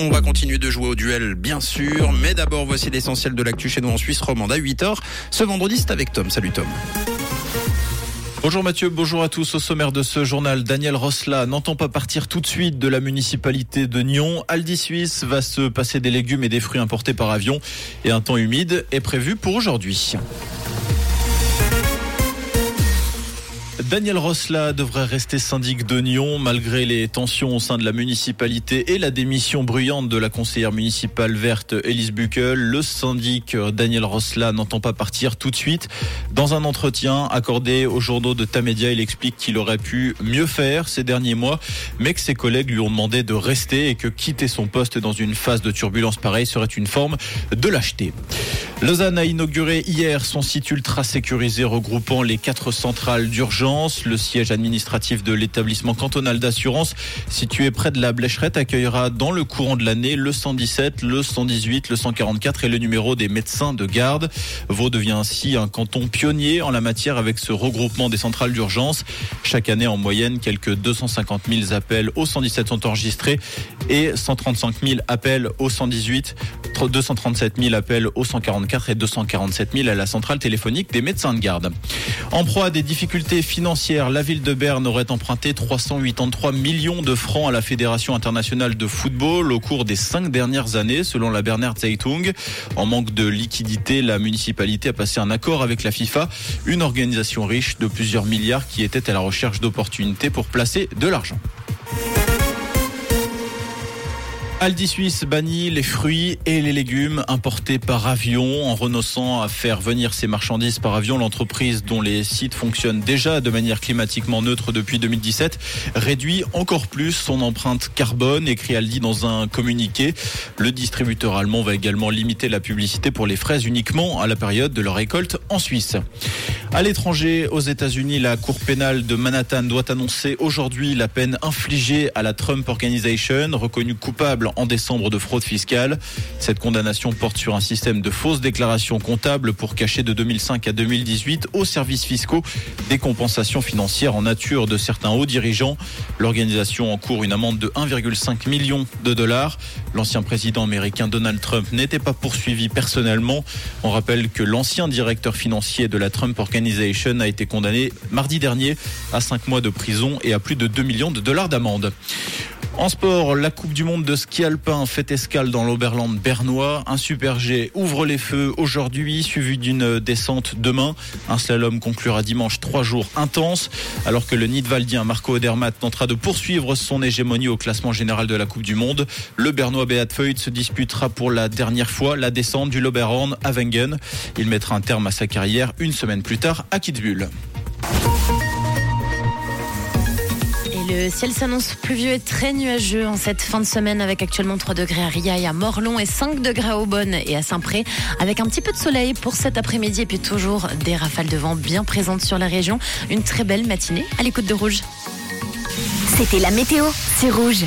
On va continuer de jouer au duel, bien sûr. Mais d'abord, voici l'essentiel de l'actu chez nous en Suisse romande à 8h. Ce vendredi, c'est avec Tom. Salut Tom. Bonjour Mathieu, bonjour à tous. Au sommaire de ce journal, Daniel Rosla n'entend pas partir tout de suite de la municipalité de Nyon. Aldi Suisse va se passer des légumes et des fruits importés par avion et un temps humide est prévu pour aujourd'hui. Daniel Rosla devrait rester syndic de Nyon malgré les tensions au sein de la municipalité et la démission bruyante de la conseillère municipale verte Elise Buckel. Le syndic Daniel Rosla n'entend pas partir tout de suite. Dans un entretien accordé aux journaux de Tamedia, il explique qu'il aurait pu mieux faire ces derniers mois, mais que ses collègues lui ont demandé de rester et que quitter son poste dans une phase de turbulence pareille serait une forme de lâcheté. Lausanne a inauguré hier son site ultra sécurisé regroupant les quatre centrales d'urgence. Le siège administratif de l'établissement cantonal d'assurance situé près de la Blécherette accueillera dans le courant de l'année le 117, le 118, le 144 et le numéro des médecins de garde. Vaud devient ainsi un canton pionnier en la matière avec ce regroupement des centrales d'urgence. Chaque année, en moyenne, quelques 250 000 appels au 117 sont enregistrés et 135 000 appels au 118, 237 000 appels au 144 et 247 000 à la centrale téléphonique des médecins de garde. En proie à des difficultés financières, la ville de Berne aurait emprunté 383 millions de francs à la Fédération internationale de football au cours des cinq dernières années, selon la Berner Zeitung. En manque de liquidité, la municipalité a passé un accord avec la FIFA, une organisation riche de plusieurs milliards qui était à la recherche d'opportunités pour placer de l'argent. Aldi Suisse bannit les fruits et les légumes importés par avion en renonçant à faire venir ces marchandises par avion. L'entreprise dont les sites fonctionnent déjà de manière climatiquement neutre depuis 2017 réduit encore plus son empreinte carbone, écrit Aldi dans un communiqué. Le distributeur allemand va également limiter la publicité pour les fraises uniquement à la période de leur récolte en Suisse. À l'étranger, aux États-Unis, la Cour pénale de Manhattan doit annoncer aujourd'hui la peine infligée à la Trump Organization, reconnue coupable en décembre de fraude fiscale. Cette condamnation porte sur un système de fausses déclarations comptables pour cacher de 2005 à 2018 aux services fiscaux des compensations financières en nature de certains hauts dirigeants. L'organisation encourt une amende de 1,5 million de dollars. L'ancien président américain Donald Trump n'était pas poursuivi personnellement. On rappelle que l'ancien directeur financier de la Trump Organization a été condamné mardi dernier à 5 mois de prison et à plus de 2 millions de dollars d'amende. En sport, la Coupe du Monde de ski alpin fait escale dans l'Oberland bernois. Un super G ouvre les feux aujourd'hui, suivi d'une descente demain. Un slalom conclura dimanche trois jours intenses, alors que le Nidwaldien Marco Odermatt tentera de poursuivre son hégémonie au classement général de la Coupe du Monde. Le bernois Beat se disputera pour la dernière fois la descente du Loberhorn à Wengen. Il mettra un terme à sa carrière une semaine plus tard à Kitzbühel. Le ciel s'annonce pluvieux et très nuageux en cette fin de semaine avec actuellement 3 degrés à Ria et à Morlon et 5 degrés à Aubonne et à Saint-Pré avec un petit peu de soleil pour cet après-midi et puis toujours des rafales de vent bien présentes sur la région. Une très belle matinée à l'écoute de Rouge. C'était la météo, c'est Rouge.